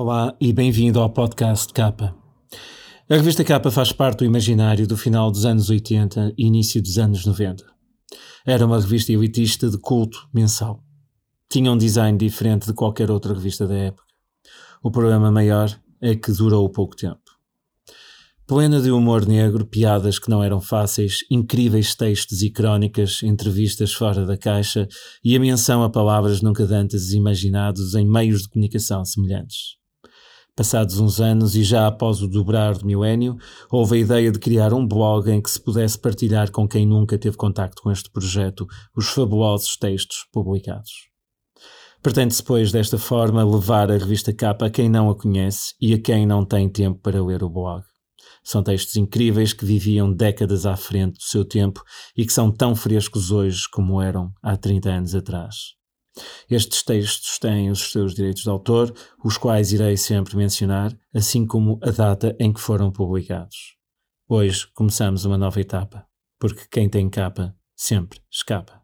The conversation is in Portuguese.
Olá e bem-vindo ao podcast Capa. A revista Capa faz parte do imaginário do final dos anos 80 e início dos anos 90. Era uma revista elitista de culto mensal. Tinha um design diferente de qualquer outra revista da época. O problema maior é que durou pouco tempo. Plena de humor negro, piadas que não eram fáceis, incríveis textos e crónicas, entrevistas fora da caixa e a menção a palavras nunca antes imaginados em meios de comunicação semelhantes. Passados uns anos e já após o dobrar do milénio, houve a ideia de criar um blog em que se pudesse partilhar com quem nunca teve contacto com este projeto os fabulosos textos publicados. Pretende-se, pois, desta forma, levar a revista capa a quem não a conhece e a quem não tem tempo para ler o blog. São textos incríveis que viviam décadas à frente do seu tempo e que são tão frescos hoje como eram há 30 anos atrás. Estes textos têm os seus direitos de autor, os quais irei sempre mencionar, assim como a data em que foram publicados. Hoje começamos uma nova etapa, porque quem tem capa sempre escapa.